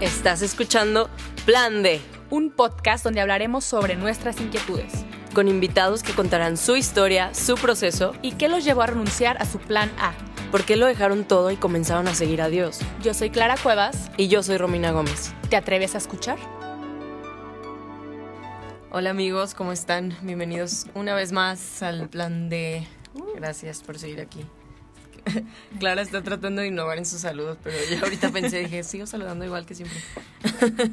Estás escuchando Plan D, un podcast donde hablaremos sobre nuestras inquietudes con invitados que contarán su historia, su proceso y qué los llevó a renunciar a su plan A. ¿Por qué lo dejaron todo y comenzaron a seguir a Dios? Yo soy Clara Cuevas. Y yo soy Romina Gómez. ¿Te atreves a escuchar? Hola amigos, ¿cómo están? Bienvenidos una vez más al plan D. Gracias por seguir aquí. Clara está tratando de innovar en sus saludos, pero yo ahorita pensé, dije, sigo saludando igual que siempre.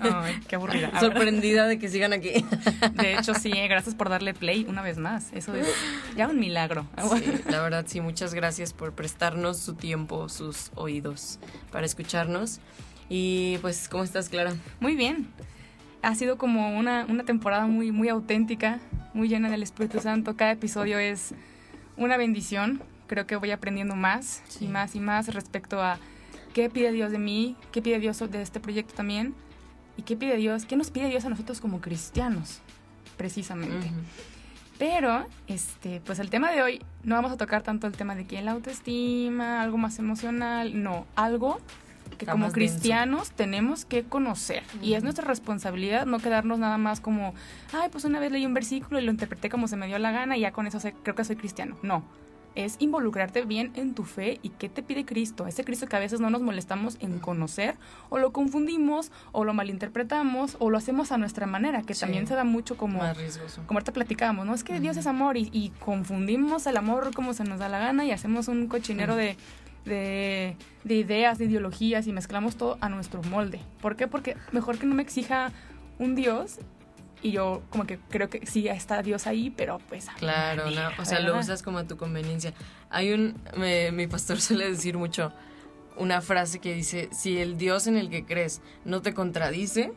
Ay, qué aburrida. Sorprendida de que sigan aquí. De hecho, sí, eh, gracias por darle play una vez más. Eso es ya un milagro. la verdad, sí, muchas gracias por prestarnos su tiempo, sus oídos para escucharnos. Y pues, ¿cómo estás, Clara? Muy bien. Ha sido como una, una temporada muy, muy auténtica, muy llena del Espíritu Santo. Cada episodio es una bendición creo que voy aprendiendo más y más y más respecto a qué pide Dios de mí, qué pide Dios de este proyecto también y qué pide Dios, qué nos pide Dios a nosotros como cristianos, precisamente. Pero, este, pues el tema de hoy no vamos a tocar tanto el tema de que la autoestima, algo más emocional, no, algo que como cristianos tenemos que conocer. Y es nuestra responsabilidad no quedarnos nada más como, ay, pues una vez leí un versículo y lo interpreté como se me dio la gana y ya con eso creo que soy cristiano. No, es involucrarte bien en tu fe y qué te pide Cristo. Ese Cristo que a veces no nos molestamos en conocer o lo confundimos o lo malinterpretamos o lo hacemos a nuestra manera, que también se da mucho como... Como ahorita platicábamos, ¿no? Es que Dios es amor y, confundimos el amor como se nos da la gana y hacemos un cochinero de, de, de ideas, de ideologías y mezclamos todo a nuestro molde. ¿Por qué? Porque mejor que no me exija un Dios y yo como que creo que sí está Dios ahí, pero pues... Claro, no, o sea, lo usas como a tu conveniencia. Hay un, mi pastor suele decir mucho una frase que dice, si el Dios en el que crees no te contradice,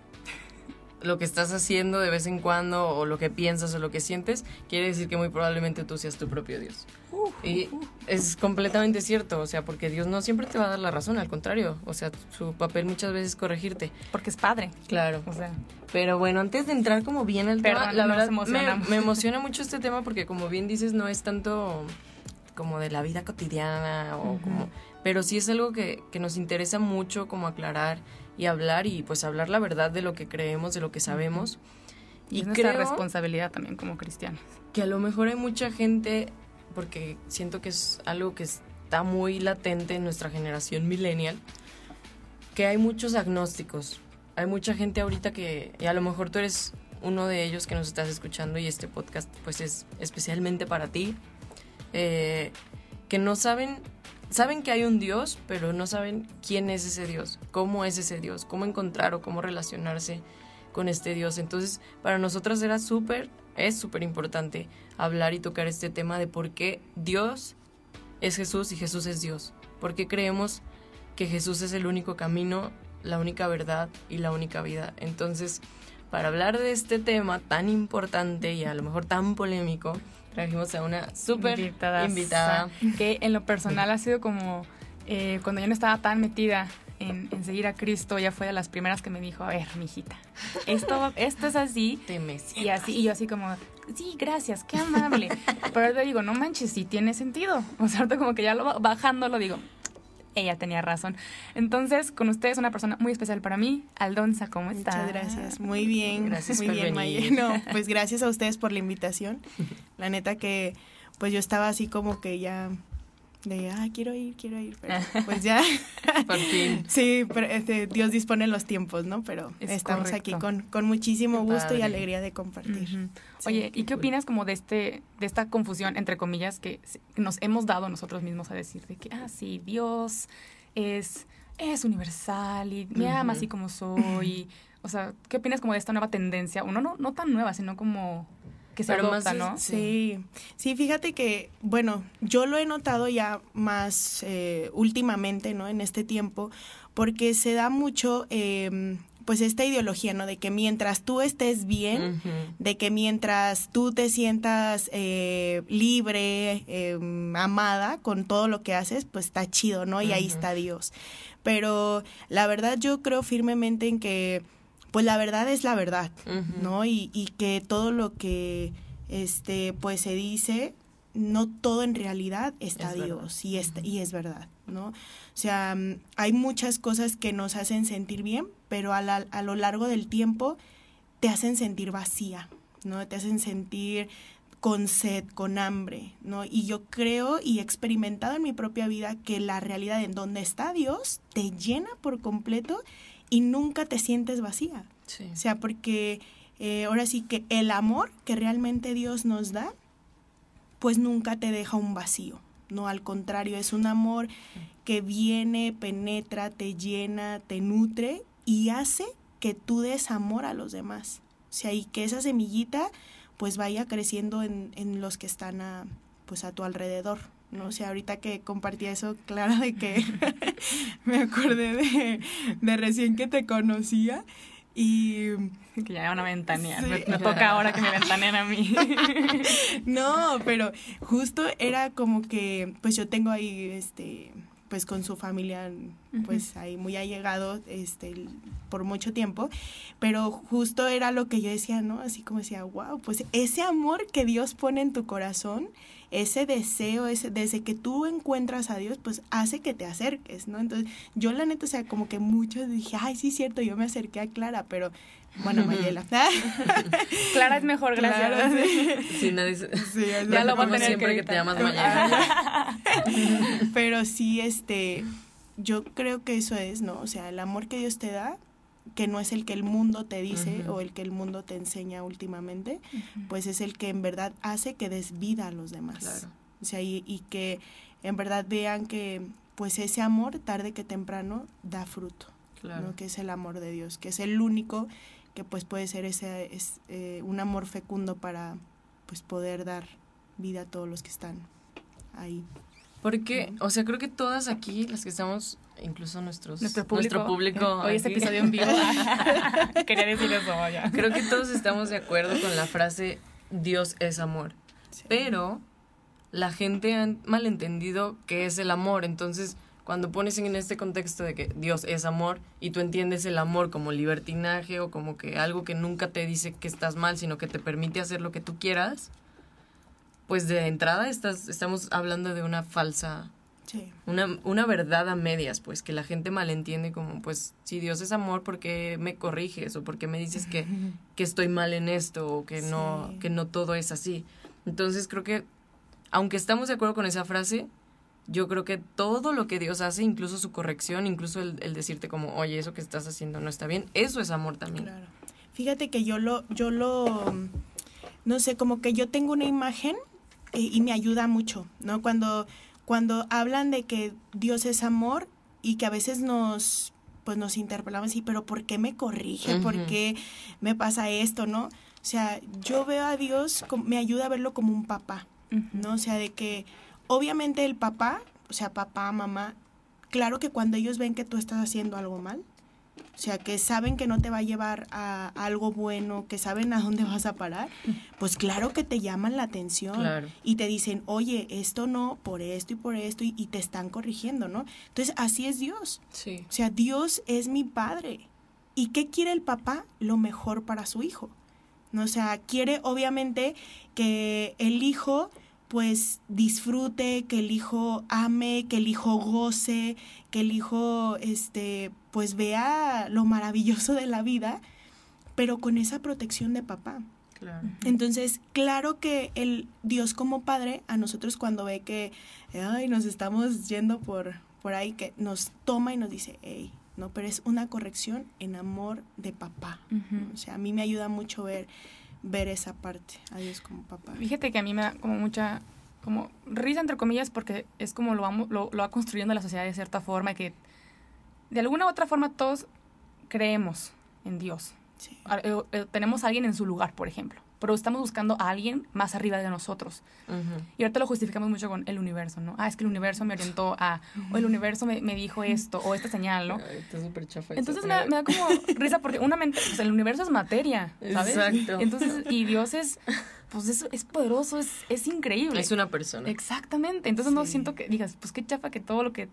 lo que estás haciendo de vez en cuando o lo que piensas o lo que sientes, quiere decir que muy probablemente tú seas tu propio Dios. y es completamente cierto, o sea, porque Dios no siempre te va a dar la razón, al contrario, o sea, su papel muchas veces es corregirte. Porque es padre. Claro. O sea. Pero bueno, antes de entrar como bien al tema, la verdad me, me emociona mucho este tema porque como bien dices, no es tanto como de la vida cotidiana o como pero sí es algo que, que nos interesa mucho como aclarar y hablar y pues hablar la verdad de lo que creemos, de lo que sabemos. Y, es nuestra responsabilidad también como cristianos. Que a lo mejor hay mucha gente, porque siento que es algo que está muy latente en nuestra generación millennial, que hay muchos agnósticos. Hay mucha gente ahorita que, y a lo mejor tú eres uno de ellos que nos estás escuchando y este podcast pues es especialmente para ti, eh, que no saben saben que hay un Dios, pero no saben quién es ese Dios, cómo es ese Dios, cómo encontrar o cómo relacionarse con este Dios. Entonces, para nosotros era súper, es súper importante hablar y tocar este tema de por qué Dios es Jesús y Jesús es Dios. Porque creemos que Jesús es el único camino, la única verdad y la única vida. Entonces, para hablar de este tema tan importante y a lo mejor tan polémico, trajimos a una súper invitada. Que en lo personal ha sido como eh, cuando yo no estaba tan metida en, seguir a Cristo, ya fue de las primeras que me dijo, a ver, mijita, esto, esto es así. y así, y yo así como, sí, gracias, qué amable. Pero te digo, no manches, sí tiene sentido. O sea, como que ya lo bajando lo digo, ella tenía razón. Entonces, con ustedes, una persona muy especial para mí, Aldonza, ¿cómo está? Muchas gracias, muy bien. Gracias muy bien, venir. No, pues gracias a ustedes por la invitación. La neta que, pues yo estaba así como que ya de, ah, quiero ir, quiero ir, pero pues ya. Por fin. Sí, pero este, Dios dispone los tiempos, ¿no? Pero estamos aquí con, con muchísimo gusto y alegría de compartir. Oye, ¿y qué opinas como de este, de esta confusión, entre comillas, que nos hemos dado nosotros mismos a decir de que, ah, sí, Dios es, es universal y me ama así como soy? o sea, ¿qué opinas como de esta nueva tendencia? Uno no, no tan nueva, sino como que se adopta, ¿no? Sí. sí, fíjate que, bueno, yo lo he notado ya más eh, últimamente, ¿no? En este tiempo, porque se da mucho... Eh, pues esta ideología, ¿no? De que mientras tú estés bien, de que mientras tú te sientas eh, libre, em, amada con todo lo que haces, pues está chido, ¿no? Y ahí está Dios. Pero la verdad yo creo firmemente en que pues la verdad es la verdad, ¿no? Y, y, que todo lo que este pues se dice no todo en realidad está Dios y, es, y es verdad, ¿no? O sea, mm, hay muchas cosas que nos hacen sentir bien, pero a, a lo largo del tiempo te hacen sentir vacía, ¿no? Te hacen sentir con sed, con hambre, ¿no? Y yo creo y he experimentado en mi propia vida que la realidad en donde está Dios te llena por completo y nunca te sientes vacía. O sea, porque eh, ahora sí que el amor que realmente Dios nos da, pues nunca te deja un vacío, ¿no? Al contrario, es un amor que viene, penetra, te llena, te nutre y hace que tú des amor a los demás. O sea, y que esa semillita pues vaya creciendo en, en los que están a, pues a tu alrededor. No sea, ahorita que compartí eso, claro de que me acordé de, de recién que te conocía y que ya van a ventanear. Me, toca ahora que me ventanean a mí. no, pero justo era como que, pues yo tengo ahí, este, pues con su familia, pues ahí muy allegado, este, por mucho tiempo, pero justo era lo que yo decía, ¿no? Así como decía, wow, pues ese amor que Dios pone en tu corazón, ese deseo, ese, desde que tú encuentras a Dios, pues hace que te acerques, ¿no? Entonces, yo la neta, o sea, como que muchos dije, ay, sí, cierto, yo me acerqué a Clara, pero bueno, Mayela. Clara es mejor, gracias. sí. nadie ya lo va a tener siempre que, te llamas Mayela. Pero sí, este, yo creo que eso es, ¿no? O sea, el amor que Dios te da, que no es el que el mundo te dice o el que el mundo te enseña últimamente, pues es el que en verdad hace que des vida a los demás. Claro. O sea, y, y que en verdad vean que pues ese amor tarde que temprano da fruto. Claro. ¿no? que es el amor de Dios, que es el único que pues puede ser ese es, eh, un amor fecundo para pues poder dar vida a todos los que están ahí. Porque, o sea, creo que todas aquí, las que estamos, incluso nuestros, nuestro público, hoy este episodio en vivo, quería decir eso, ya. Creo que todos estamos de acuerdo con la frase Dios es amor. Pero la gente ha malentendido qué es el amor, entonces cuando pones en este contexto de que Dios es amor y tú entiendes el amor como libertinaje o como que algo que nunca te dice que estás mal, sino que te permite hacer lo que tú quieras, pues de entrada estás, estamos hablando de una falsa, una, una verdad a medias, pues que la gente malentiende como, pues si Dios es amor, ¿por qué me corriges? O ¿por qué me dices que, que estoy mal en esto? O que, no, que no todo es así. Entonces creo que, aunque estamos de acuerdo con esa frase, yo creo que todo lo que Dios hace, incluso su corrección, incluso el, decirte como, oye, eso que estás haciendo no está bien, eso es amor también. Claro. Fíjate que yo lo, yo lo, no sé, como que yo tengo una imagen eh, y me ayuda mucho, ¿no? Cuando, cuando hablan de que Dios es amor y que a veces nos, pues nos interpelamos así, pero ¿por qué me corrige? ¿Por qué me pasa esto, no? O sea, yo veo a Dios, me ayuda a verlo como un papá, ¿no? O sea, de que obviamente el papá, o sea, papá, mamá, claro que cuando ellos ven que tú estás haciendo algo mal, o sea, que saben que no te va a llevar a, algo bueno, que saben a dónde vas a parar, pues claro que te llaman la atención y te dicen, oye, esto no, por esto y por esto, y, te están corrigiendo, ¿no? Entonces, así es Dios. Sí. O sea, Dios es mi padre. ¿Y qué quiere el papá? Lo mejor para su hijo. ¿no? O sea, quiere obviamente que el hijo pues disfrute, que el hijo ame, que el hijo goce, que el hijo este pues vea lo maravilloso de la vida, pero con esa protección de papá. Claro. Entonces, claro que el Dios como padre, a nosotros cuando ve que ay, nos estamos yendo por, por ahí, que nos toma y nos dice, hey, no, pero es una corrección en amor de papá. O sea, a mí me ayuda mucho ver ver esa parte, a Dios como papá. Fíjate que a mí me da como mucha, como risa entre comillas, porque es como lo, vamos, lo, lo va construyendo la sociedad de cierta forma, y que de alguna u otra forma todos creemos en Dios. Eh, eh, tenemos a alguien en su lugar, por ejemplo pero estamos buscando a alguien más arriba de nosotros. Y ahorita lo justificamos mucho con el universo, ¿no? Ah, es que el universo me orientó a, o el universo me, me dijo esto, o esta señal, ¿no? está súper chafa. Entonces me, da como risa porque una mente, pues el universo es materia, ¿sabes? Exacto. Entonces, y Dios es, pues es, es poderoso, es, es increíble. Es una persona. Exactamente. Entonces no siento que digas, pues qué chafa que todo lo que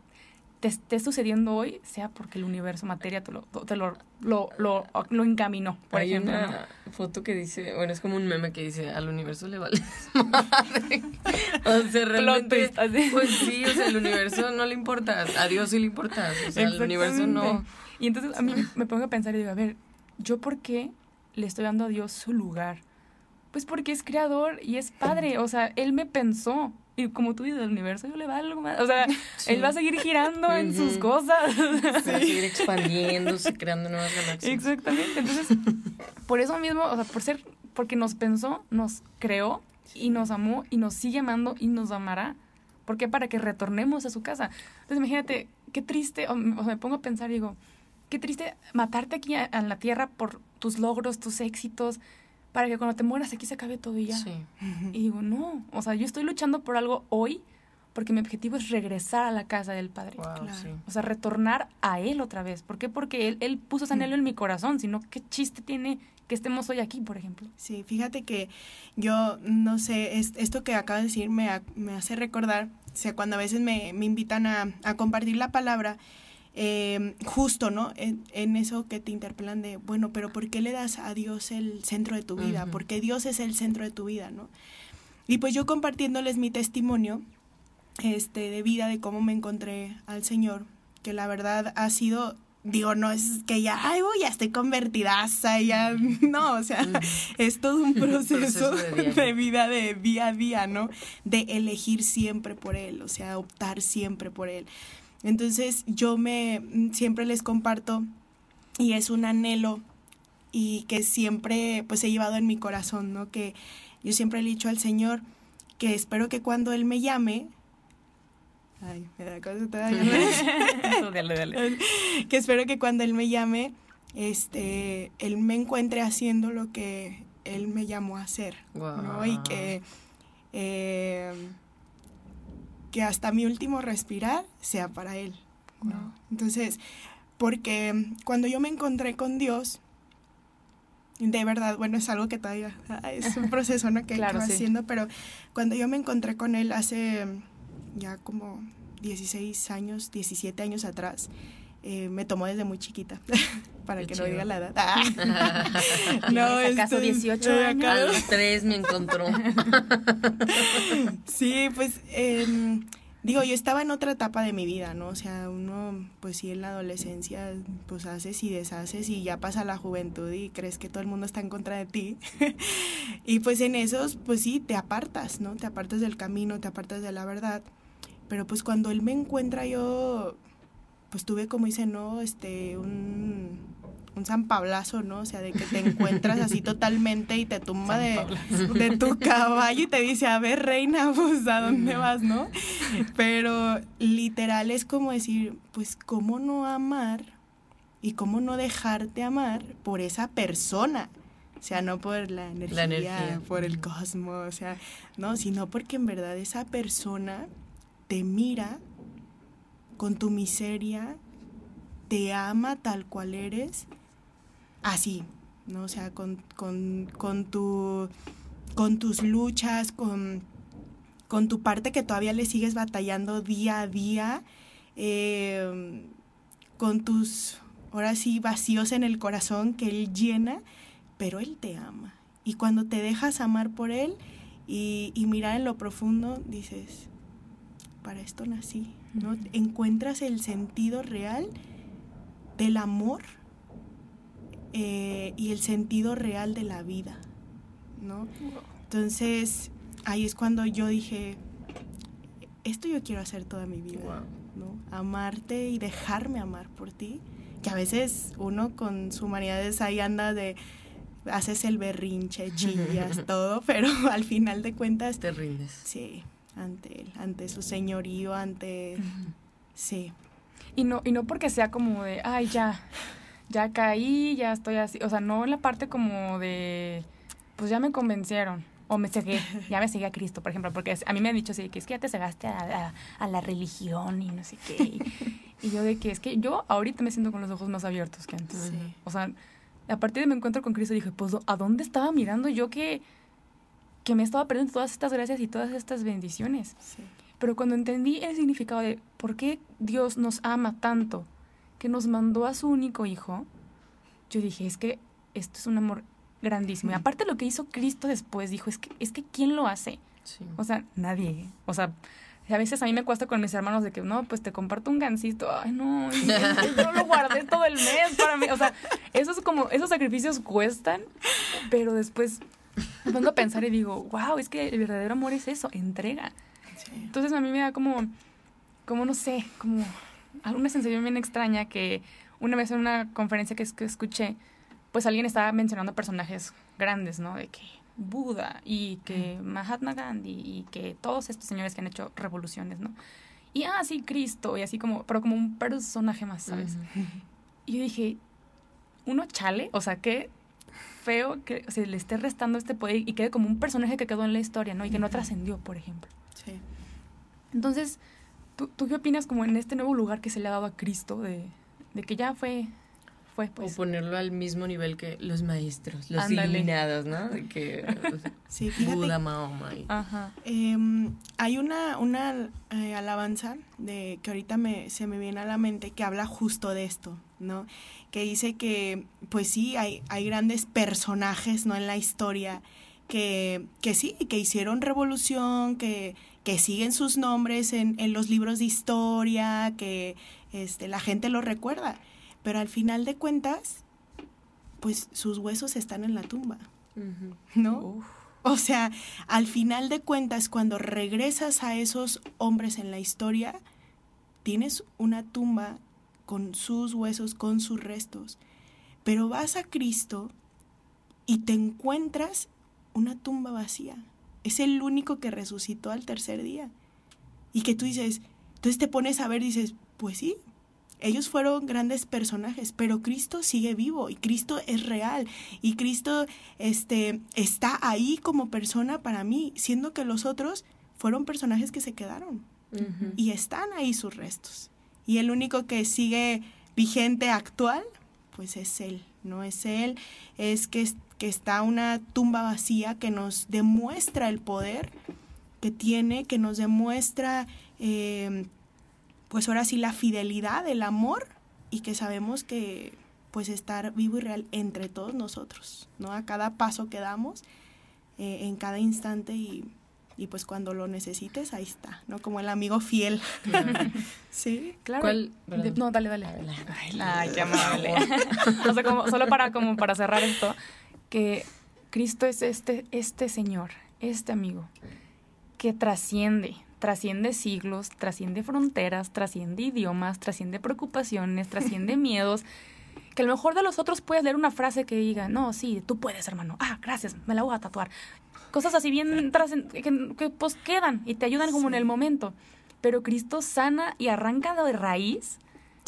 te esté sucediendo hoy sea porque el universo materia te lo, te lo, lo, lo, lo encaminó, por Hay ejemplo. una ¿no? foto que dice, bueno, es como un meme que dice, al universo le vale madre. o sea, realmente, pues sí, o sea, el universo no le importa, a Dios sí le importa, o sea, al universo no. Y entonces a mí me pongo a pensar y digo, a ver, ¿yo por qué le estoy dando a Dios su lugar? Pues porque es creador y es padre, o sea, Él me pensó. Y como tú dices, el universo yo le valgo más. O sea, Sí. Él va a seguir girando en sus cosas. Va a seguir expandiéndose, creando nuevas galaxias. Exactamente. Entonces, por eso mismo, o sea, por ser, porque nos pensó, nos creó y nos amó y nos sigue amando y nos amará. ¿Por qué? Para que retornemos a su casa. Entonces, imagínate, qué triste, o me o me pongo a pensar y digo, qué triste matarte aquí en la tierra por tus logros, tus éxitos, para que cuando te mueras aquí se acabe todo y ya. Sí. Y digo, no, o sea, yo estoy luchando por algo hoy porque mi objetivo es regresar a la casa del Padre. Wow, Claro. sí. O sea, retornar a Él otra vez. ¿Por qué? Porque Él, él puso ese anhelo en mi corazón, sino qué chiste tiene que estemos hoy aquí, por ejemplo. Sí, fíjate que yo, no sé, es- esto que acabas de decir me, me hace recordar, o sea, cuando a veces me, me invitan a, a compartir la palabra, eh, justo, ¿no? En, en eso que te interpelan de, bueno, pero ¿por qué le das a Dios el centro de tu vida? Porque Dios es el centro de tu vida, ¿no? Y pues yo compartiéndoles mi testimonio este, de vida, de cómo me encontré al Señor, que la verdad ha sido, digo, no es que ya, ay, uy, ya estoy convertidaza, ya, no, o sea, es todo un proceso, Proceso de vida de día a día, ¿no? De elegir siempre por Él, o sea, optar siempre por Él. Entonces yo me, siempre les comparto y es un anhelo y que siempre pues he llevado en mi corazón, ¿no? Que yo siempre le he dicho al Señor que espero que cuando Él me llame, ay, me da cosa todavía, dale, dale. que espero que cuando Él me llame, este, Él me encuentre haciendo lo que Él me llamó a hacer, ¿no? Y que, eh, que hasta mi último respirar sea para Él. Entonces, porque cuando yo me encontré con Dios, de verdad, bueno, es algo que todavía ah, es un proceso ¿no? que, Claro, sí. haciendo, pero cuando yo me encontré con Él hace ya como 16 años, 17 años atrás, eh, me tomó desde muy chiquita, para Qué que no diga la edad. Ah. ¿Tienes acaso este, 18 eh, años? A los tres me encontró. Sí, pues em, digo, yo estaba en otra etapa de mi vida, ¿no? O sea, uno, pues sí, en la adolescencia, pues haces y deshaces y ya pasa la juventud y crees que todo el mundo está en contra de ti. y pues en esos, pues sí, te apartas, ¿no? Te apartas del camino, te apartas de la verdad. Pero pues cuando él me encuentra yo, pues tuve como dice, ¿no? Este, un, un San Pablazo, ¿no? O sea, de que te encuentras así totalmente y te tumba de, de tu caballo y te dice, a ver, reina, pues, ¿a dónde vas, no? Pero literal es como decir, pues, ¿cómo no amar y cómo no dejarte amar por esa persona? O sea, no por la energía, energía. por el cosmos, o sea, no, sino porque en verdad esa persona te mira con tu miseria, te ama tal cual eres, así, ¿no? O sea, con, con, con, tu, con tus luchas, con, con tu parte que todavía le sigues batallando día a día, eh, con tus, ahora sí, vacíos en el corazón que Él llena, pero Él te ama. Y cuando te dejas amar por Él y, y mirar en lo profundo, dices, para esto nací, ¿no? Encuentras el sentido real del amor eh, y el sentido real de la vida, ¿no? Entonces, ahí es cuando yo dije, esto yo quiero hacer toda mi vida, Wow. ¿no? Amarte y dejarme amar por ti, que a veces uno con su humanidades ahí anda de, haces el berrinche, chillas, todo, pero al final de cuentas, Te rindes. sí, ante él, ante su señorío, ante, sí, Y no, y no porque sea como de, ay, ya, ya caí, ya estoy así. O sea, no en la parte como de, pues ya me convencieron. O me cegué, ya me cegué a Cristo, por ejemplo, porque a mí me han dicho así, que es que ya te cegaste a, a- a la religión y no sé qué. Y, y yo de que es que yo ahorita me siento con los ojos más abiertos que antes. Sí. O sea, a partir de mi encuentro con Cristo dije, pues, ¿a dónde estaba mirando yo que, que me estaba perdiendo todas estas gracias y todas estas bendiciones? sí. Pero cuando entendí el significado de por qué Dios nos ama tanto, que nos mandó a su único hijo, yo dije, es que esto es un amor grandísimo. Y aparte lo que hizo Cristo después, dijo, es que, es que ¿quién lo hace? O sea, nadie. O sea, a veces a mí me cuesta con mis hermanos de que, no, pues te comparto un gancito. Ay, no, yo lo guardé todo el mes para mí. O sea, esos, como, esos sacrificios cuestan, pero después me pongo a pensar y digo, wow, es que el verdadero amor es eso, entrega. Entonces a mí me da como, como no sé, como alguna sensación bien extraña que una vez en una conferencia que, que escuché, pues alguien estaba mencionando personajes grandes, ¿no? De que Buda y que Mahatma Gandhi y que todos estos señores que han hecho revoluciones, ¿no? Y ah, sí, Cristo, y así como, pero como un personaje más, ¿sabes? Y yo dije, uno chale, o sea, qué feo que se le esté restando este poder y quede como un personaje que quedó en la historia, ¿no? Y que no trascendió, por ejemplo. Sí. Entonces, ¿tú, ¿tú, qué opinas como en este nuevo lugar que se le ha dado a Cristo de, de que ya fue fue, pues. O ponerlo al mismo nivel que los maestros, los iluminados, ¿no? que, sí, Buda, Mahoma. Ajá. Em, hay una, una eh, alabanza de, que ahorita me, se me viene a la mente que habla justo de esto, ¿no? Que dice que, pues sí, hay, hay grandes personajes, ¿no? En la historia que, que sí, que hicieron revolución, que, que siguen sus nombres en, en los libros de historia, que este, la gente los recuerda pero al final de cuentas, pues sus huesos están en la tumba, ¿no? O sea, al final de cuentas, cuando regresas a esos hombres en la historia, tienes una tumba con sus huesos, con sus restos. Pero vas a Cristo y te encuentras una tumba vacía. Es el único que resucitó al tercer día. Y que tú dices, entonces te pones a ver y dices, pues sí, ellos fueron grandes personajes, pero Cristo sigue vivo y Cristo es real y Cristo este, está ahí como persona para mí, siendo que los otros fueron personajes que se quedaron y están ahí sus restos. Y el único que sigue vigente actual, pues es Él, no es Él, es que, que está una tumba vacía que nos demuestra el poder que tiene, que nos demuestra... Eh, pues ahora sí la fidelidad, el amor y que sabemos que pues estar vivo y real entre todos nosotros, ¿no? A cada paso que damos, eh, en cada instante y, y, pues cuando lo necesites, ahí está, ¿no? Como el amigo fiel. sí, claro. no, dale, dale. Ay, qué amable. o sea, como, solo para, como para cerrar esto, que Cristo es este, este Señor, este amigo, que trasciende, trasciende siglos, trasciende fronteras, trasciende idiomas, trasciende preocupaciones, trasciende miedos. Que a lo mejor de los otros puedes leer una frase que diga, no, sí, tú puedes, hermano. Ah, gracias, me la voy a tatuar. Cosas así bien que, que pues quedan y te ayudan como en el momento. Pero Cristo sana y arranca de raíz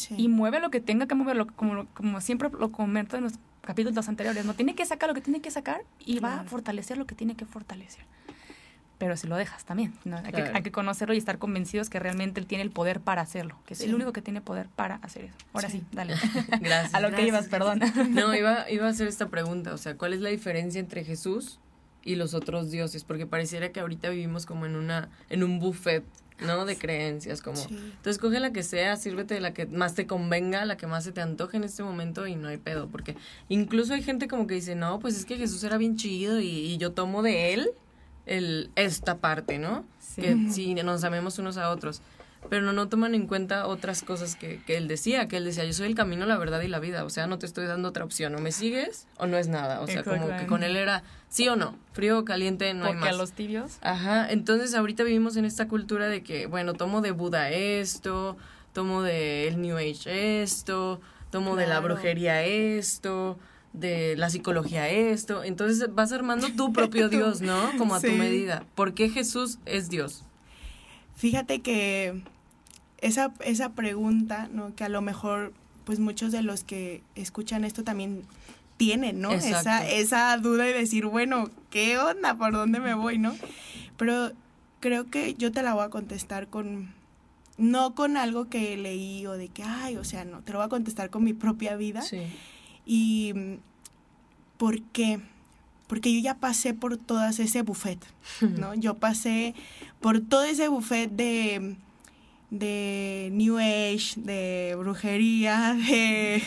y mueve lo que tenga que mover, como, como siempre lo comento en los capítulos anteriores. No tiene que sacar lo que tiene que sacar y va a fortalecer lo que tiene que fortalecer pero si lo dejas también. Hay, que, conocerlo y estar convencidos que realmente él tiene el poder para hacerlo, que es el único que tiene poder para hacer eso. Ahora sí, dale. Gracias. a lo que ibas, perdón. No, iba, iba a hacer esta pregunta, o sea, ¿cuál es la diferencia entre Jesús y los otros dioses? Porque pareciera que ahorita vivimos como en una en un buffet ¿no? De creencias, como... Entonces coge la que sea, sírvete de la que más te convenga, la que más se te antoje en este momento y no hay pedo, porque incluso hay gente como que dice, no, pues es que Jesús era bien chido y yo tomo de él el, esta parte, ¿no? Que sí, nos amemos unos a otros. Pero no, toman en cuenta otras cosas que, que, él decía, que él decía, yo soy el camino, la verdad y la vida. O sea, no te estoy dando otra opción. O me sigues o no es nada. O sea, como que con él era sí o no, frío o caliente, no hay más. a los tibios. Ajá, entonces ahorita vivimos en esta cultura de que, bueno, tomo de Buda esto, tomo de el New Age esto, tomo de la brujería esto de la psicología esto. Entonces vas armando tu propio Dios, ¿no? Como a tu medida. ¿Por qué Jesús es Dios? Fíjate que esa, esa pregunta, ¿no? Que a lo mejor, pues muchos de los que escuchan esto también tienen, ¿no? Esa, esa duda de decir, bueno, ¿qué onda? ¿Por dónde me voy, no? Pero creo que yo te la voy a contestar con, no con algo que leí o de que, ay, o sea, no, te lo voy a contestar con mi propia vida. Sí. ¿Y por qué? porque yo ya pasé por todas ese buffet, ¿no? Yo pasé por todo ese buffet de, de New Age, de brujería, de...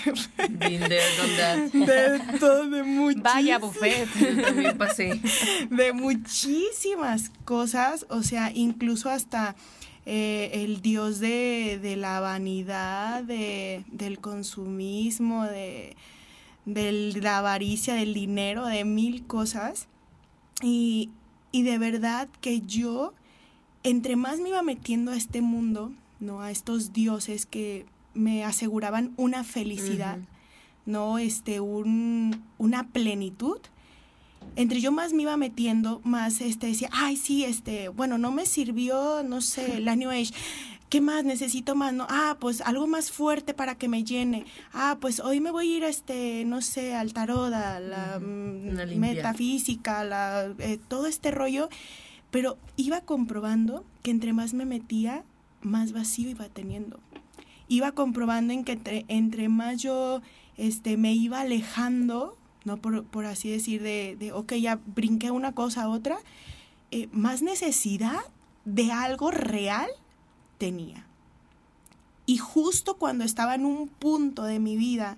de todo, de muchísimas... Vaya buffet, también pasé. De muchísimas cosas, o sea, incluso hasta... Eh, el dios de, de la vanidad, de, del consumismo, de, de la avaricia, del dinero, de mil cosas. Y, de verdad que yo, entre más me iba metiendo a este mundo, ¿no? A estos dioses que me aseguraban una felicidad, ¿no? Este, un, una plenitud. Entre yo más me iba metiendo, más este decía, ay, sí, este, bueno, no me sirvió, no sé, la New Age ¿qué más necesito más? No, ah, pues algo más fuerte para que me llene. Ah, pues hoy me voy a ir a este, no sé, al tarot, a la mm, metafísica, la, eh, todo este rollo. Pero iba comprobando que entre más me metía, más vacío iba teniendo. Iba comprobando en que entre, más yo este, me iba alejando, ¿no? Por, por así decir, de, de, ok, ya brinqué una cosa a otra, eh, más necesidad de algo real tenía. Y justo cuando estaba en un punto de mi vida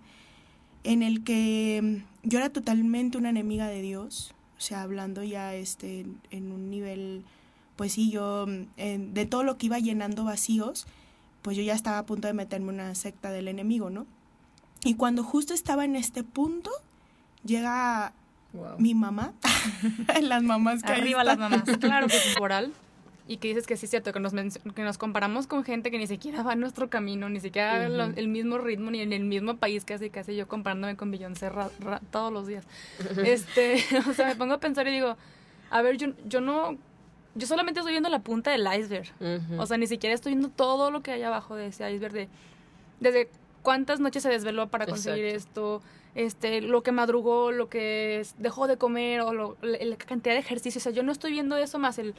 en el que mm, yo era totalmente una enemiga de Dios, o sea, hablando ya este, en un nivel, pues sí, yo, mm, de todo lo que iba llenando vacíos, pues yo ya estaba a punto de meterme en una secta del enemigo, ¿no? Y cuando justo estaba en este punto, llega mi mamá, las mamás que Arriba las mamás, claro que es moral y que dices que sí es cierto, que nos, que nos comparamos con gente que ni siquiera va a nuestro camino, ni siquiera el mismo ritmo, ni en el mismo país, casi casi yo comparándome con Beyoncé todos los días. este, o sea, me pongo a pensar y digo, a ver, yo, yo no, yo solamente estoy viendo la punta del iceberg. O sea, ni siquiera estoy viendo todo lo que hay abajo de ese iceberg, de, desde cuántas noches se desveló para conseguir esto, este, lo que madrugó, lo que dejó de comer, o lo, la cantidad de ejercicio. O sea, yo no estoy viendo eso más el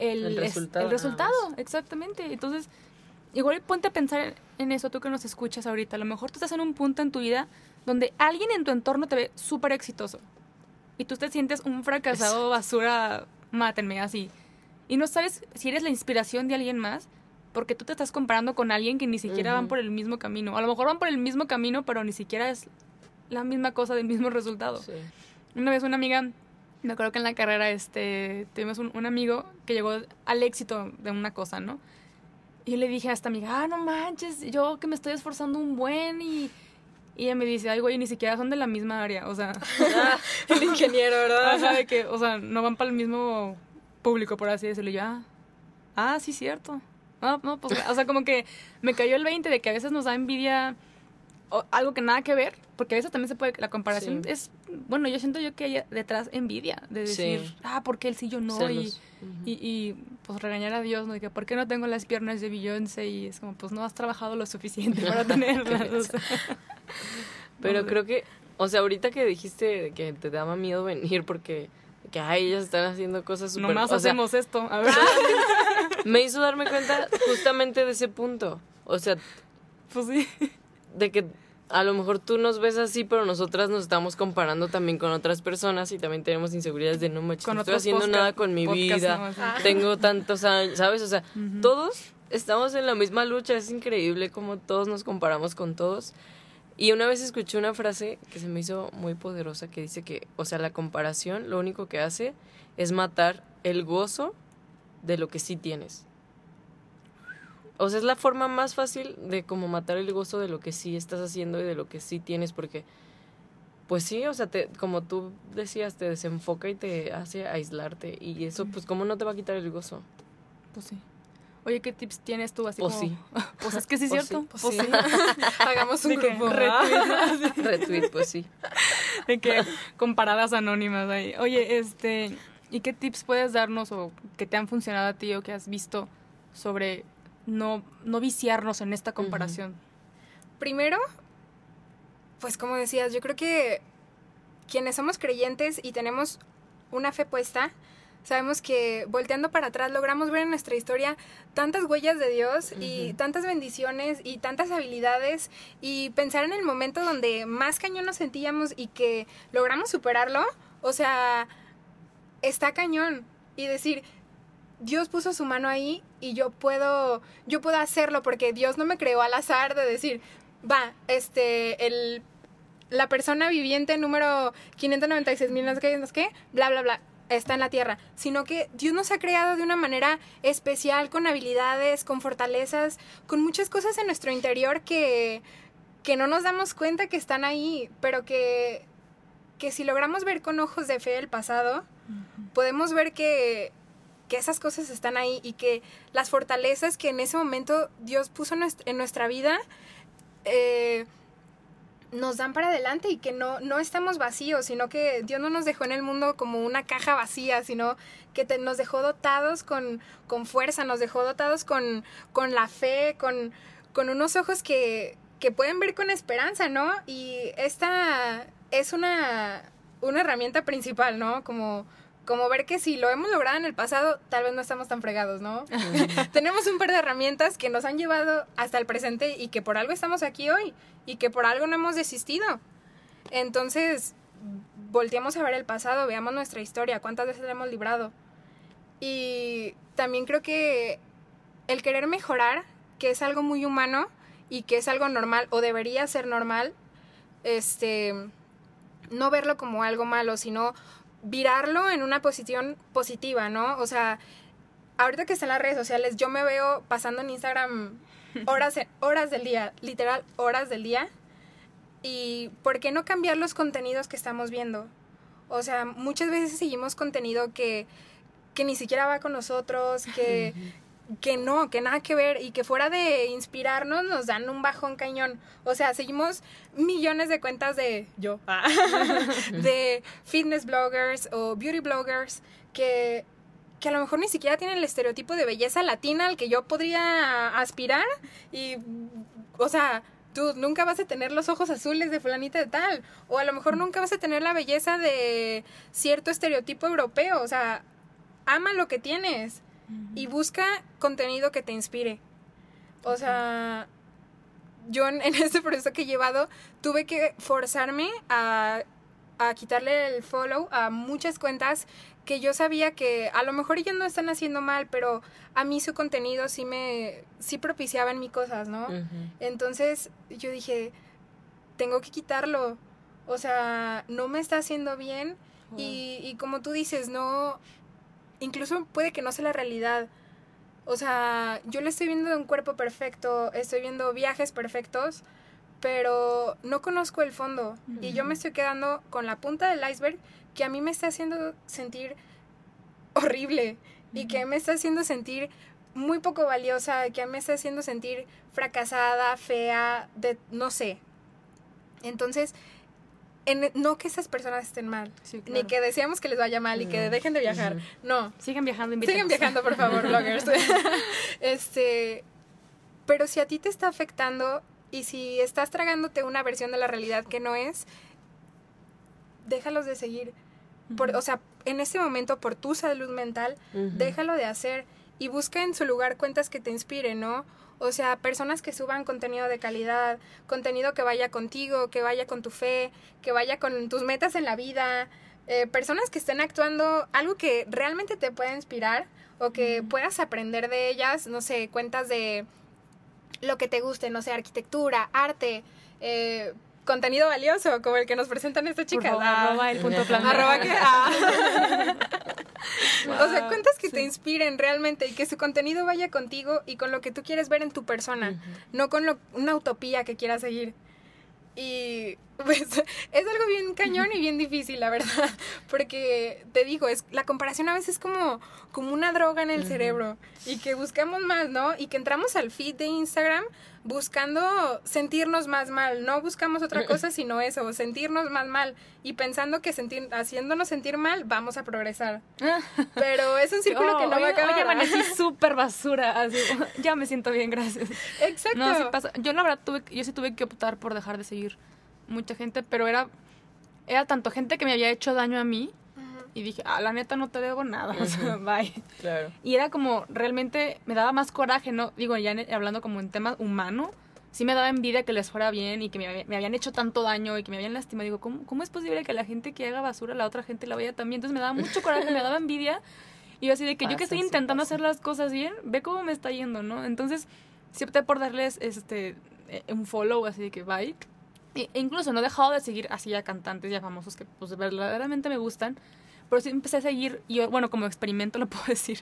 el, resultado. el resultado, exactamente. Entonces, igual ponte a pensar en eso, tú que nos escuchas ahorita. A lo mejor tú estás en un punto en tu vida donde alguien en tu entorno te ve súper exitoso. Y tú te sientes un fracasado, basura, mátenme, así. Y no sabes si eres la inspiración de alguien más, porque tú te estás comparando con alguien que ni siquiera van por el mismo camino. A lo mejor van por el mismo camino, pero ni siquiera es la misma cosa del mismo resultado. Una vez una amiga me acuerdo que en la carrera este, tuvimos un, amigo que llegó al éxito de una cosa, ¿no? Y le dije a esta amiga, ah, no manches, yo que me estoy esforzando un buen y... Y ella me dice, ay, güey, ni siquiera son de la misma área, o sea... el ingeniero, ¿verdad? O sea, de que, o sea, no van para el mismo público, por así decirlo. Y yo, ah, ah, sí, cierto. No, no, pues, o sea, como que me cayó el 20 de que a veces nos da envidia algo que nada que ver, porque a veces también se puede, la comparación es, bueno, yo siento yo que hay detrás envidia, de decir, ah, ¿por qué él sí, yo no? Y, y, pues regañar a Dios, ¿no? De que, ¿por qué no tengo las piernas de Beyoncé? Y es como, pues no has trabajado lo suficiente para tenerlas. Pero creo que, o sea, ahorita que dijiste que te daba miedo venir porque que ay, ellas están haciendo cosas súper... Nomás hacemos esto, a ver. me hizo darme cuenta justamente de ese punto. O sea, pues sí de que a lo mejor tú nos ves así, pero nosotras nos estamos comparando también con otras personas y también tenemos inseguridades de no, me no estoy haciendo nada con mi vida, tengo tantos años, ¿sabes? O sea, todos estamos en la misma lucha, es increíble como todos nos comparamos con todos. Y una vez escuché una frase que se me hizo muy poderosa que dice que, o sea, la comparación lo único que hace es matar el gozo de lo que sí tienes. O sea, es la forma más fácil de como matar el gozo de lo que sí estás haciendo y de lo que sí tienes, porque, pues sí, o sea, te, como tú decías, te desenfoca y te hace aislarte. Y eso, pues, ¿cómo no te va a quitar el gozo? Pues sí. Oye, ¿qué tips tienes tú así pues como? Sí. Pues es que sí es cierto. Pues, sí. Hagamos un grupo. Retweet. retweet, pues sí. De que comparadas anónimas ahí. Oye, este, ¿y qué tips puedes darnos o que te han funcionado a ti o que has visto sobre no, no viciarnos en esta comparación? Primero, pues como decías, yo creo que quienes somos creyentes y tenemos una fe puesta, sabemos que volteando para atrás logramos ver en nuestra historia tantas huellas de Dios y tantas bendiciones y tantas habilidades y pensar en el momento donde más cañón nos sentíamos y que logramos superarlo, O sea, está cañón. Y decir, Dios puso su mano ahí y yo puedo, yo puedo hacerlo porque Dios no me creó al azar de decir, va, este, el, la persona viviente número 596 mil, no sé qué, no sé qué, bla, bla, bla, está en la tierra, sino que Dios nos ha creado de una manera especial, con habilidades, con fortalezas, con muchas cosas en nuestro interior que, que no nos damos cuenta que están ahí, pero que, que si logramos ver con ojos de fe el pasado, podemos ver que, que esas cosas están ahí y que las fortalezas que en ese momento Dios puso en nuestra vida eh, nos dan para adelante y que no, no estamos vacíos, sino que Dios no nos dejó en el mundo como una caja vacía, sino que nos dejó dotados con, con fuerza, nos dejó dotados con, con la fe, con, con unos ojos que, que pueden ver con esperanza, ¿no? Y esta es una, una herramienta principal, ¿no? Como como ver que si lo hemos logrado en el pasado, tal vez no estamos tan fregados, ¿no? Tenemos un par de herramientas que nos han llevado hasta el presente y que por algo estamos aquí hoy y que por algo no hemos desistido. Entonces, volteamos a ver el pasado, veamos nuestra historia, cuántas veces la hemos librado. Y también creo que el querer mejorar, que es algo muy humano y que es algo normal o debería ser normal, este no verlo como algo malo, sino virarlo en una posición positiva, ¿no? O sea, ahorita que están las redes sociales, yo me veo pasando en Instagram horas, horas del día, literal horas del día. Y ¿por qué no cambiar los contenidos que estamos viendo? O sea, muchas veces seguimos contenido que, que ni siquiera va con nosotros, que, que no, que nada que ver y que fuera de inspirarnos nos dan un bajón cañón. O sea, seguimos millones de cuentas de yo, ah, de fitness bloggers o beauty bloggers que, que a lo mejor ni siquiera tienen el estereotipo de belleza latina al que yo podría aspirar y, o sea, tú nunca vas a tener los ojos azules de fulanita de tal, o a lo mejor nunca vas a tener la belleza de cierto estereotipo europeo, o sea, ama lo que tienes y busca contenido que te inspire. O sea, yo en, este proceso que he llevado tuve que forzarme a, a quitarle el follow a muchas cuentas que yo sabía que a lo mejor ellos no están haciendo mal, pero a mí su contenido sí me sí propiciaba en mí cosas, ¿no? Entonces yo dije, tengo que quitarlo. O sea, no me está haciendo bien y, y como tú dices, no incluso puede que no sea la realidad. O sea, yo le estoy viendo de un cuerpo perfecto, estoy viendo viajes perfectos, pero no conozco el fondo. Y yo me estoy quedando con la punta del iceberg que a mí me está haciendo sentir horrible y que me está haciendo sentir muy poco valiosa, que me está haciendo sentir fracasada, fea, de no sé. Entonces, no que esas personas estén mal, ni que deseamos que les vaya mal y que mm. dejen de viajar. No. Sigan viajando, Sigan viajando, por favor, bloggers. este, pero si a ti te está afectando y si estás tragándote una versión de la realidad que no es, déjalos de seguir. Por, o sea, en este momento, por tu salud mental, déjalo de hacer y busca en su lugar cuentas que te inspiren, ¿no? O sea, personas que suban contenido de calidad, contenido que vaya contigo, que vaya con tu fe, que vaya con tus metas en la vida, eh, personas que estén actuando algo que realmente te pueda inspirar o que puedas aprender de ellas, no sé, cuentas de lo que te guste, no sé, arquitectura, arte, eh, contenido valioso, como el que nos presentan estas chicas. arroba el punto plan. Arroba que, ah. O sea, cuentas que te inspiren realmente y que su contenido vaya contigo y con lo que tú quieres ver en tu persona, no con lo, una utopía que quieras seguir. Y pues es algo bien cañón y bien difícil, la verdad, porque te digo, es la comparación a veces es como, como una droga en el cerebro y que buscamos más, ¿no? Y que entramos al feed de Instagram buscando sentirnos más mal, no buscamos otra cosa sino eso, sentirnos más mal y pensando que sentir, haciéndonos sentir mal vamos a progresar. Pero es un círculo que no va a acabar. Oye, amanecí súper basura, así, ya me siento bien, gracias. Exacto. No, sí pasa. Yo la verdad tuve, yo sí tuve que optar por dejar de seguir mucha gente, pero era, era tanto gente que me había hecho daño a mí y dije, ah, la neta no te debo nada, o sea, bye. Claro. Y era como, realmente me daba más coraje, ¿no? Digo, ya hablando como en tema humano, sí me daba envidia que les fuera bien y que me, me habían hecho tanto daño y que me habían lastimado. Digo, ¿cómo, ¿cómo es posible que la gente que haga basura, la otra gente la vaya también? Entonces me daba mucho coraje, me daba envidia. Y yo así de que yo que estoy intentando hacer las cosas bien, ve cómo me está yendo, ¿no? Entonces, sí opté por darles este eh, un follow, así de que bye. E incluso no he dejado de seguir así a cantantes ya famosos que pues verdaderamente me gustan. Pero sí empecé a seguir, y bueno, como experimento lo puedo decir,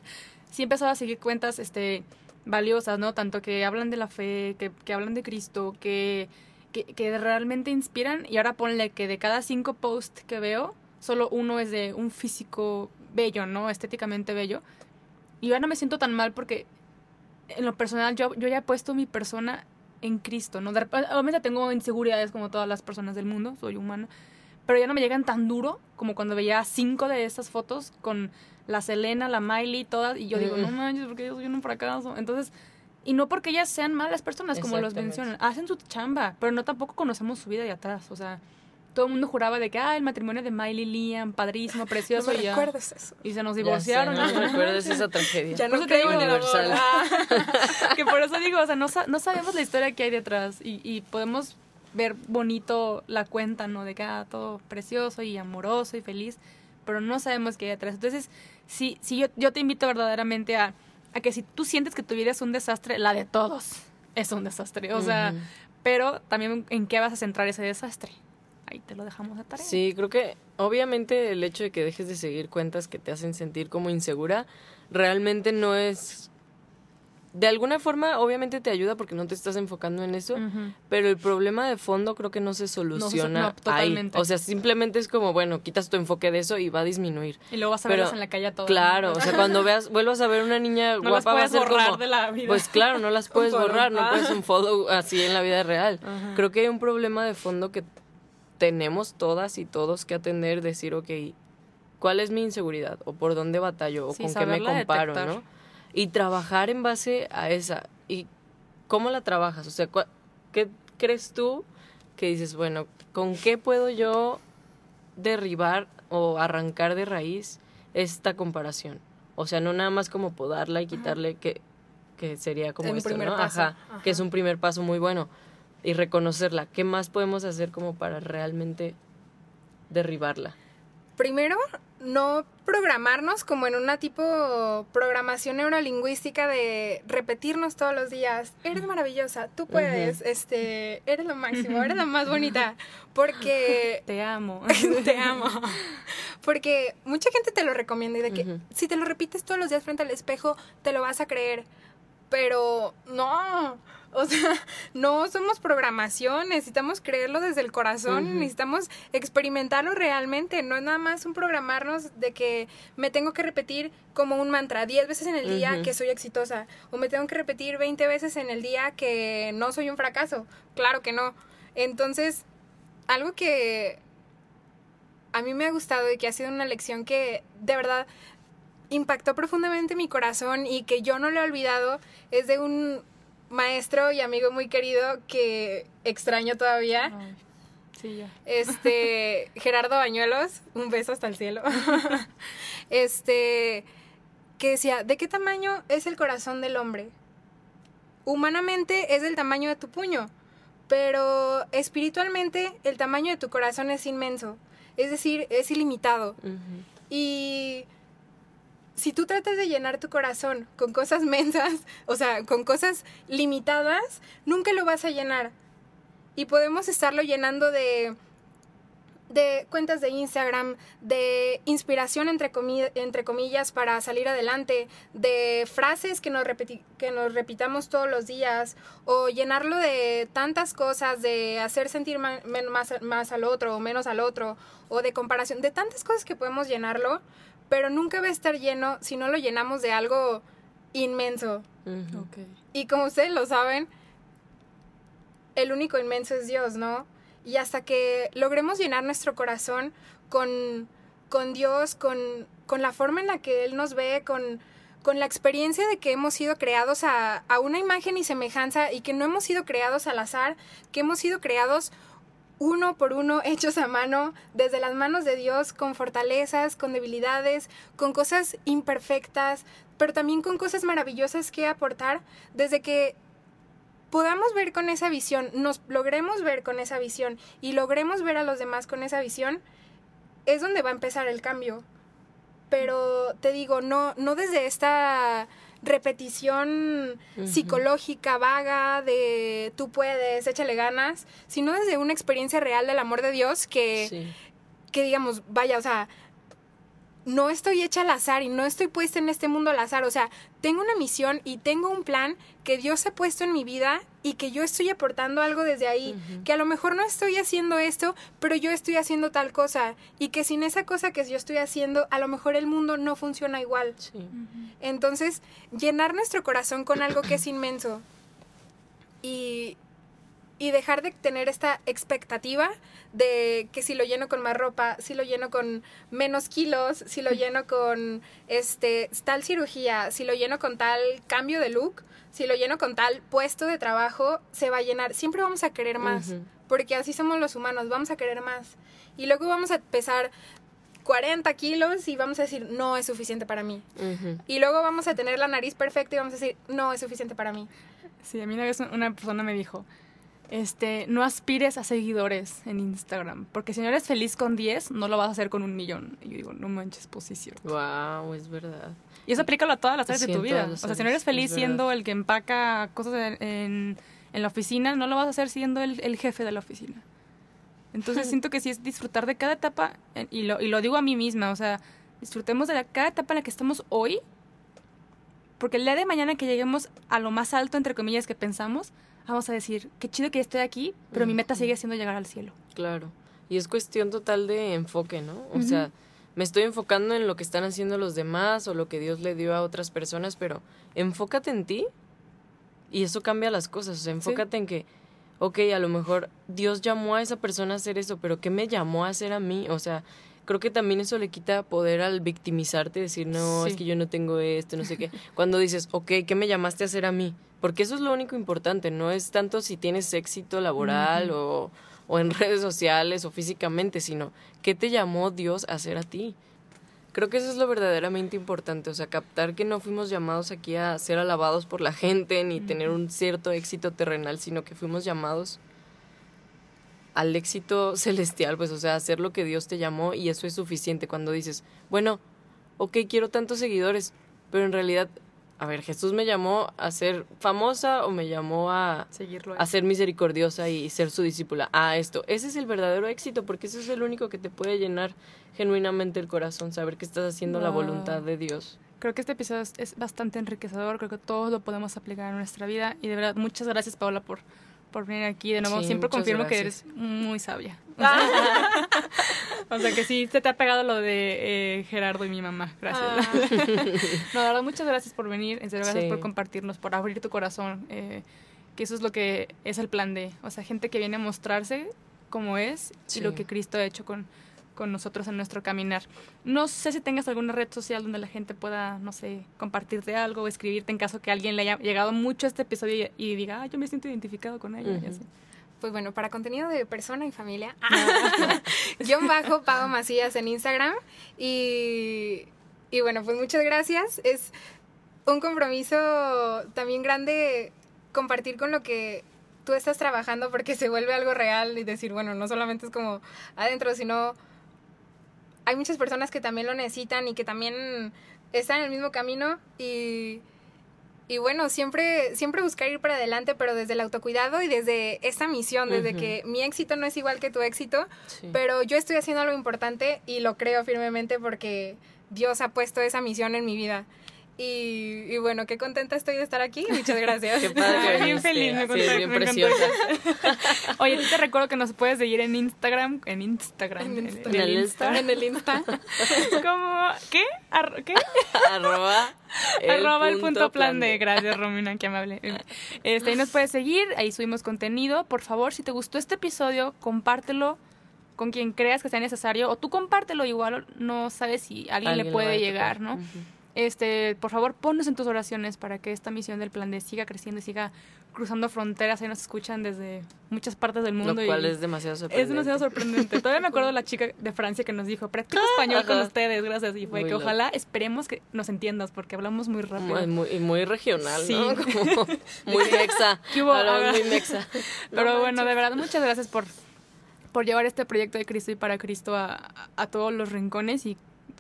sí he a seguir cuentas este, valiosas, ¿no? Tanto que hablan de la fe, que, que hablan de Cristo, que, que, que, realmente inspiran. Y ahora ponle que de cada cinco posts que veo, solo uno es de un físico bello, ¿no? Estéticamente bello. Y ahora no me siento tan mal porque en lo personal yo, yo ya he puesto mi persona en Cristo, ¿no? Obviamente tengo inseguridades como todas las personas del mundo, soy humana, pero ya no me llegan tan duro como cuando veía cinco de esas fotos con la Selena, la Miley, todas, y yo digo, no manches, porque yo soy un fracaso. Entonces, y no porque ellas sean malas personas, como los mencionan, hacen su chamba, pero no tampoco conocemos su vida de atrás, o sea, todo el mundo juraba de que, ah, el matrimonio de Miley Liam, padrísimo, precioso. no y ya. recuerdes eso. Y se nos divorciaron. Ya sé, no, recuerdes esa tragedia. Ya no creo universal. que por eso digo, o sea, no, no sabemos la historia que hay detrás y, y podemos ver bonito la cuenta, ¿no? De que, ah, todo precioso y amoroso y feliz, pero no sabemos qué hay detrás. Entonces, sí, sí yo, yo te invito verdaderamente a, a que si tú sientes que tu vida es un desastre, la de todos es un desastre. O sea, pero también en qué vas a centrar ese desastre ahí te lo dejamos a tarea. Sí, creo que obviamente el hecho de que dejes de seguir cuentas que te hacen sentir como insegura realmente no es de alguna forma obviamente te ayuda porque no te estás enfocando en eso, pero el problema de fondo creo que no se soluciona ahí. O sea, simplemente es como, bueno, quitas tu enfoque de eso y va a disminuir. Y luego vas a verlas en la calle todo. Claro, o sea, cuando veas vuelvas a ver una niña guapa va a ser borrar de la vida. Pues claro, no las puedes borrar, no puedes un follow así en la vida real. Creo que hay un problema de fondo que tenemos todas y todos que atender, decir, ok, ¿cuál es mi inseguridad? ¿O por dónde batallo? ¿O con qué me comparo? ¿no? Y trabajar en base a esa. ¿Y cómo la trabajas? O sea, ¿qué crees tú que dices, bueno, ¿con qué puedo yo derribar o arrancar de raíz esta comparación? O sea, no nada más como podarla y quitarle que, que sería como esto, ¿no? Ajá, que es un primer paso muy bueno y reconocerla. ¿Qué más podemos hacer como para realmente derribarla? Primero, no programarnos como en una tipo programación neurolingüística de repetirnos todos los días, eres maravillosa, tú puedes, este, eres lo máximo, eres la más bonita, porque te amo. te amo. Porque mucha gente te lo recomienda y de que si te lo repites todos los días frente al espejo, te lo vas a creer. Pero no, o sea, no somos programación, necesitamos creerlo desde el corazón, necesitamos experimentarlo realmente, no es nada más un programarnos de que me tengo que repetir como un mantra 10 veces en el día que soy exitosa o me tengo que repetir 20 veces en el día que no soy un fracaso. Claro que no. Entonces, algo que a mí me ha gustado y que ha sido una lección que de verdad impactó profundamente mi corazón y que yo no lo he olvidado es de un maestro y amigo muy querido que extraño todavía. sí, ya. Este, Gerardo Bañuelos, un beso hasta el cielo. este, que decía, ¿de qué tamaño es el corazón del hombre? Humanamente es del tamaño de tu puño, pero espiritualmente el tamaño de tu corazón es inmenso, es decir, es ilimitado. Y si tú tratas de llenar tu corazón con cosas mensas, o sea, con cosas limitadas, nunca lo vas a llenar. Y podemos estarlo llenando de, de cuentas de Instagram, de inspiración entre, entre comillas para salir adelante, de frases que nos, que nos repitamos todos los días, o llenarlo de tantas cosas, de hacer sentir más, más al otro o menos al otro, o de comparación, de tantas cosas que podemos llenarlo, pero nunca va a estar lleno si no lo llenamos de algo inmenso. Y como ustedes lo saben, el único inmenso es Dios, ¿no? Y hasta que logremos llenar nuestro corazón con, con Dios, con, con la forma en la que Él nos ve, con, con la experiencia de que hemos sido creados a, a, una imagen y semejanza y que no hemos sido creados al azar, que hemos sido creados uno por uno, hechos a mano, desde las manos de Dios, con fortalezas, con debilidades, con cosas imperfectas, pero también con cosas maravillosas que aportar, desde que podamos ver con esa visión, nos logremos ver con esa visión y logremos ver a los demás con esa visión, es donde va a empezar el cambio. Pero te digo, no, no desde esta repetición psicológica vaga de tú puedes, échale ganas, sino desde una experiencia real del amor de Dios que, que digamos, vaya, o sea, no estoy hecha al azar y no estoy puesta en este mundo al azar. O sea, tengo una misión y tengo un plan que Dios ha puesto en mi vida y que yo estoy aportando algo desde ahí. Que a lo mejor no estoy haciendo esto, pero yo estoy haciendo tal cosa. Y que sin esa cosa que yo estoy haciendo, a lo mejor el mundo no funciona igual. Entonces, llenar nuestro corazón con algo que es inmenso. Y, y dejar de tener esta expectativa de que si lo lleno con más ropa, si lo lleno con menos kilos, si lo lleno con este tal cirugía, si lo lleno con tal cambio de look, si lo lleno con tal puesto de trabajo, se va a llenar. Siempre vamos a querer más, porque así somos los humanos, vamos a querer más. Y luego vamos a pesar 40 kilos y vamos a decir, no es suficiente para mí. Y luego vamos a tener la nariz perfecta y vamos a decir, no es suficiente para mí. Sí, a mí una vez una persona me dijo, este, no aspires a seguidores en Instagram, porque si no eres feliz con 10, no lo vas a hacer con un millón. Y yo digo, no manches, posición. Wow, es verdad. Y eso aplícalo a todas las áreas de tu vida. O sea, si no eres feliz siendo el que empaca cosas en, en, la oficina, no lo vas a hacer siendo el, el jefe de la oficina. Entonces siento que sí es disfrutar de cada etapa, eh, y lo, y lo digo a mí misma, o sea, disfrutemos de la, cada etapa en la que estamos hoy, porque el día de mañana que lleguemos a lo más alto, entre comillas, que pensamos, vamos a decir, qué chido que estoy aquí, pero mi meta sigue siendo llegar al cielo. Claro. Y es cuestión total de enfoque, ¿no? O sea, me estoy enfocando en lo que están haciendo los demás o lo que Dios le dio a otras personas, pero enfócate en ti y eso cambia las cosas. O sea, enfócate en que, ok, a lo mejor Dios llamó a esa persona a hacer eso, pero ¿qué me llamó a hacer a mí? O sea, creo que también eso le quita poder al victimizarte, decir, no, es que yo no tengo esto, no sé qué. Cuando dices, ok, ¿qué me llamaste a hacer a mí? Porque eso es lo único importante, no es tanto si tienes éxito laboral o, o en redes sociales o físicamente, sino qué te llamó Dios a hacer a ti. Creo que eso es lo verdaderamente importante, o sea, captar que no fuimos llamados aquí a ser alabados por la gente ni tener un cierto éxito terrenal, sino que fuimos llamados al éxito celestial, pues, o sea, hacer lo que Dios te llamó y eso es suficiente cuando dices, bueno, ok, quiero tantos seguidores, pero en realidad a ver, Jesús me llamó a ser famosa o me llamó a, Seguirlo a ser misericordiosa y ser su discípula. Ah, esto. Ese es el verdadero éxito porque eso es el único que te puede llenar genuinamente el corazón, saber que estás haciendo la voluntad de Dios. Creo que este episodio es, bastante enriquecedor, creo que todos lo podemos aplicar en nuestra vida y de verdad muchas gracias Paola por, por venir aquí de nuevo. Siempre confirmo que eres muy sabia. O sea, que sí, se te ha pegado lo de eh, Gerardo y mi mamá. Gracias. Ah. no, verdad, muchas gracias por venir. En serio, gracias por compartirnos, por abrir tu corazón. Eh, que eso es lo que es el plan de. O sea, gente que viene a mostrarse como es y lo que Cristo ha hecho con, con nosotros en nuestro caminar. No sé si tengas alguna red social donde la gente pueda, no sé, compartirte algo o escribirte en caso que alguien le haya llegado mucho a este episodio y, diga, ah, yo me siento identificado con ella. Pues bueno, para contenido de persona y familia, yo bajo Pago Macías en Instagram y, y bueno, pues muchas gracias. Es un compromiso también grande compartir con lo que tú estás trabajando porque se vuelve algo real y decir, bueno, no solamente es como adentro, sino hay muchas personas que también lo necesitan y que también están en el mismo camino y, y bueno, siempre, siempre buscar ir para adelante, pero desde el autocuidado y desde esta misión, desde que mi éxito no es igual que tu éxito, pero yo estoy haciendo algo importante y lo creo firmemente porque Dios ha puesto esa misión en mi vida. Y, bueno, qué contenta estoy de estar aquí. Muchas gracias. Qué padre bien feliz, me, sí, bien preciosa. Oye, te recuerdo que nos puedes seguir en Instagram, en Instagram, en, el, Insta. En el Insta. ¿Cómo? ¿Qué? ¿Qué? Arroba el Arroba el punto plan de. Gracias, Romina, qué amable. Este, ahí nos puedes seguir, ahí subimos contenido. Por favor, si te gustó este episodio, compártelo con quien creas que sea necesario o tú compártelo igual, no sabes si alguien, le puede llegar, ¿no? Este, por favor, ponnos en tus oraciones para que esta misión del plan de siga creciendo y siga cruzando fronteras. Ahí nos escuchan desde muchas partes del mundo. Lo cual y es demasiado sorprendente. Es demasiado sorprendente. Todavía me acuerdo de la chica de Francia que nos dijo, practica español con ustedes, gracias. Y fue Muy que loco. ojalá esperemos que nos entiendas porque hablamos muy rápido. Muy, muy, muy regional, Sí. ¿no? Como muy mexa. Muy mexa. Pero No bueno, de verdad, muchas gracias por, por llevar este proyecto de Cristo y para Cristo a, a todos los rincones y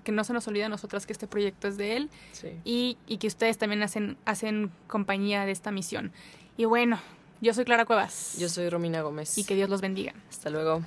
que no se nos olvide a nosotras que este proyecto es de Él Sí. y, y que ustedes también hacen, hacen compañía de esta misión. Y bueno, yo soy Clara Cuevas Yo soy Romina Gómez. y que Dios los bendiga. Hasta luego.